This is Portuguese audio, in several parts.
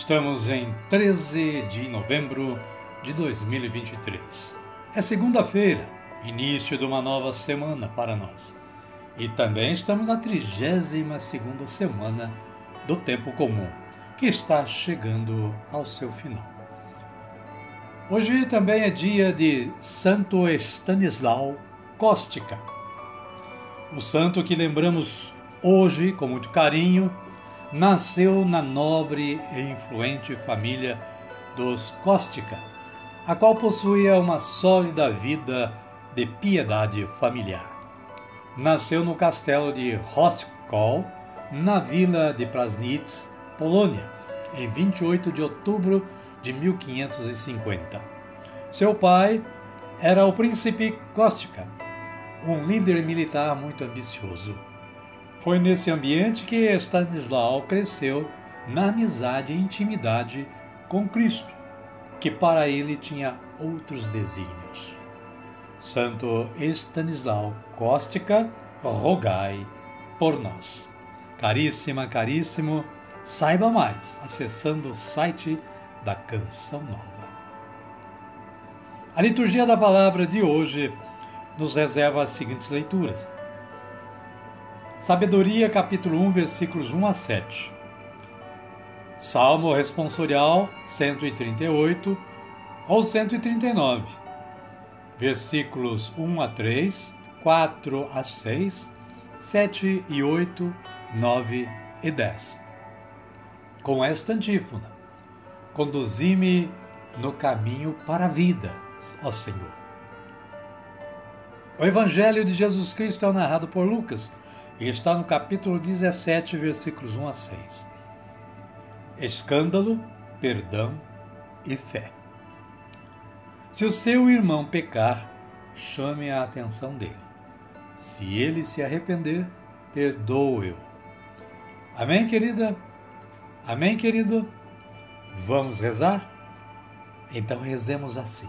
Estamos em 13 de novembro de 2023. É segunda-feira, início de uma nova semana para nós. E também estamos na 32 segunda semana do tempo comum, que está chegando ao seu final. Hoje também é dia de Santo Stanislau Kostka. O santo que lembramos hoje com muito carinho nasceu na nobre e influente família dos Kostka, a qual possuía uma sólida vida de piedade familiar. Nasceu no castelo de Roskol, na vila de Prasnitz, Polônia, em 28 de outubro de 1550. Seu pai era o príncipe Kostka, um líder militar muito ambicioso. Foi nesse ambiente que Stanislau cresceu na amizade e intimidade com Cristo, que para ele tinha outros desígnios. Santo Stanislau Kostka, rogai por nós. Caríssima, caríssimo, saiba mais acessando o site da Canção Nova. A liturgia da palavra de hoje nos reserva as seguintes leituras. Sabedoria, capítulo 1, versículos 1 a 7. Salmo responsorial 138 ou 139, versículos 1 a 3, 4 a 6, 7 e 8, 9 e 10. Com esta antífona: Conduzi-me no caminho para a vida, ó Senhor. O Evangelho de Jesus Cristo é narrado por Lucas e está no capítulo 17, versículos 1 a 6. Escândalo, perdão e fé. Se o seu irmão pecar, chame a atenção dele. Se ele se arrepender, perdoe-o. Amém, querida? Amém, querido? Vamos rezar? Então rezemos assim.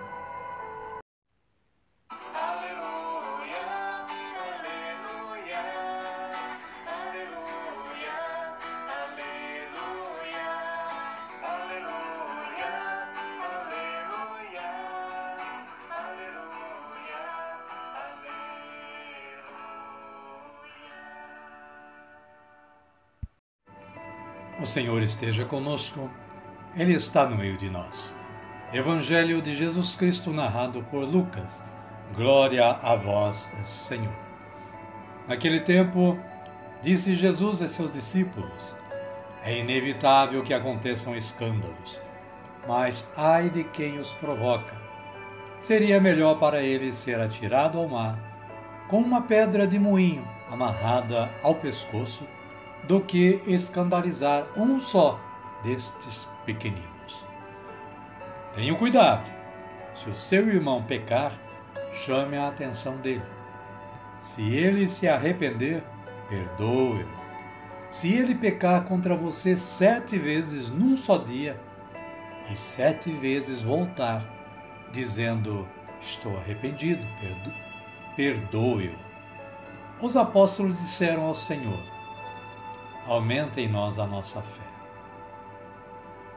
O Senhor esteja conosco, Ele está no meio de nós. Evangelho de Jesus Cristo narrado por Lucas. Glória a vós, Senhor. Naquele tempo, disse Jesus a seus discípulos: É inevitável que aconteçam escândalos, mas ai de quem os provoca. Seria melhor para ele ser atirado ao mar com uma pedra de moinho amarrada ao pescoço do que escandalizar um só destes pequeninos. Tenham cuidado. Se o seu irmão pecar, chame a atenção dele. Se ele se arrepender, perdoe-o. Se ele pecar contra você sete vezes num só dia, e sete vezes voltar, dizendo: Estou arrependido, perdo perdoe-o. Os apóstolos disseram ao Senhor: Aumenta em nós a nossa fé.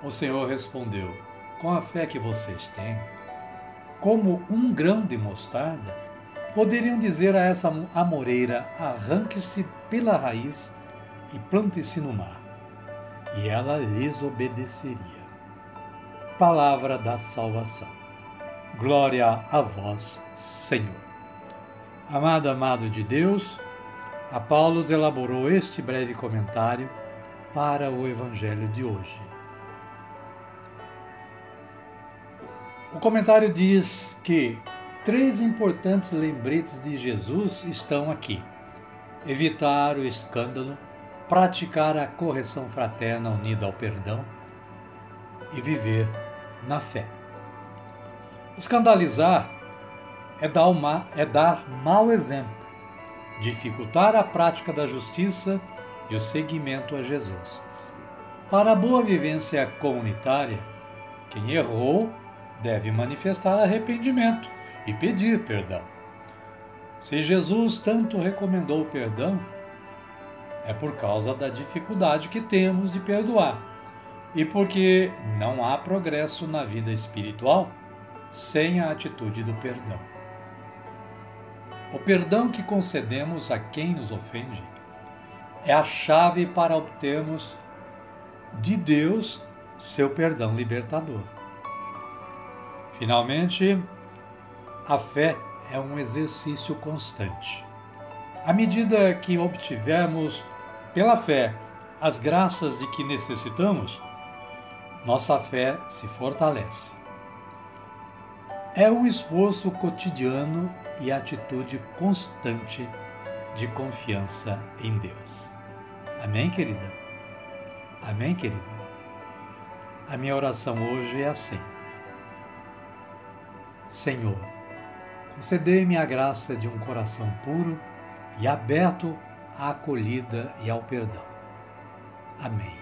O Senhor respondeu: Com a fé que vocês têm, como um grão de mostarda, poderiam dizer a essa amoreira: arranque-se pela raiz e plante-se no mar, e ela lhes obedeceria. Palavra da salvação. Glória a vós, Senhor. Amado, amado de Deus, a Paulo elaborou este breve comentário para o Evangelho de hoje. O comentário diz que três importantes lembretes de Jesus estão aqui: evitar o escândalo, praticar a correção fraterna unida ao perdão e viver na fé. Escandalizar é dar, uma, é dar mau exemplo, dificultar a prática da justiça e o seguimento a Jesus. Para a boa vivência comunitária, quem errou deve manifestar arrependimento e pedir perdão. Se Jesus tanto recomendou o perdão, é por causa da dificuldade que temos de perdoar e porque não há progresso na vida espiritual sem a atitude do perdão. O perdão que concedemos a quem nos ofende é a chave para obtermos de Deus seu perdão libertador. Finalmente, a fé é um exercício constante. À medida que obtivermos pela fé as graças de que necessitamos, nossa fé se fortalece. É um esforço cotidiano e atitude constante de confiança em Deus. Amém, querida? Amém, querida? A minha oração hoje é assim. Senhor, concedei-me a graça de um coração puro e aberto à acolhida e ao perdão. Amém.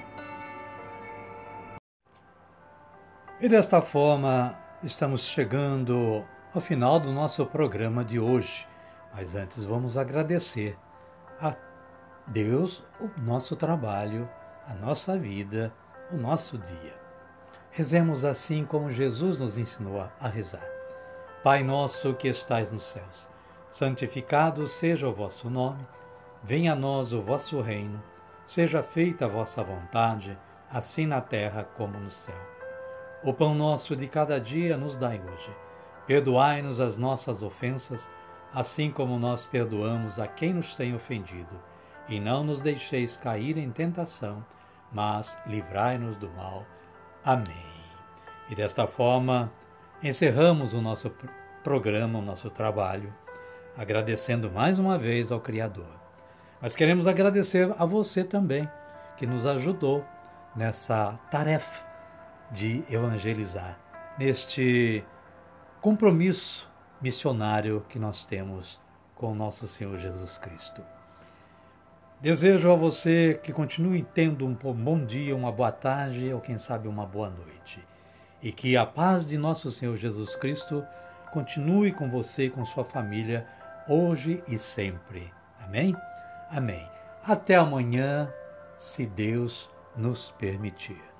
E desta forma, estamos chegando ao final do nosso programa de hoje. Mas antes vamos agradecer a Deus o nosso trabalho, a nossa vida, o nosso dia. Rezemos assim como Jesus nos ensinou a rezar. Pai nosso que estais nos céus, santificado seja o vosso nome, venha a nós o vosso reino, seja feita a vossa vontade, assim na terra como no céu. O pão nosso de cada dia nos dai hoje Perdoai-nos as nossas ofensas, assim como nós perdoamos a quem nos tem ofendido. E não nos deixeis cair em tentação, mas livrai-nos do mal. Amém. E desta forma, encerramos o nosso programa, o nosso trabalho, agradecendo mais uma vez ao Criador. Mas queremos agradecer a você também, que nos ajudou nessa tarefa de evangelizar, neste compromisso missionário que nós temos com nosso Senhor Jesus Cristo. Desejo a você que continue tendo um bom dia, uma boa tarde ou quem sabe uma boa noite. E que a paz de nosso Senhor Jesus Cristo continue com você e com sua família hoje e sempre. Amém? Amém. Até amanhã, se Deus nos permitir.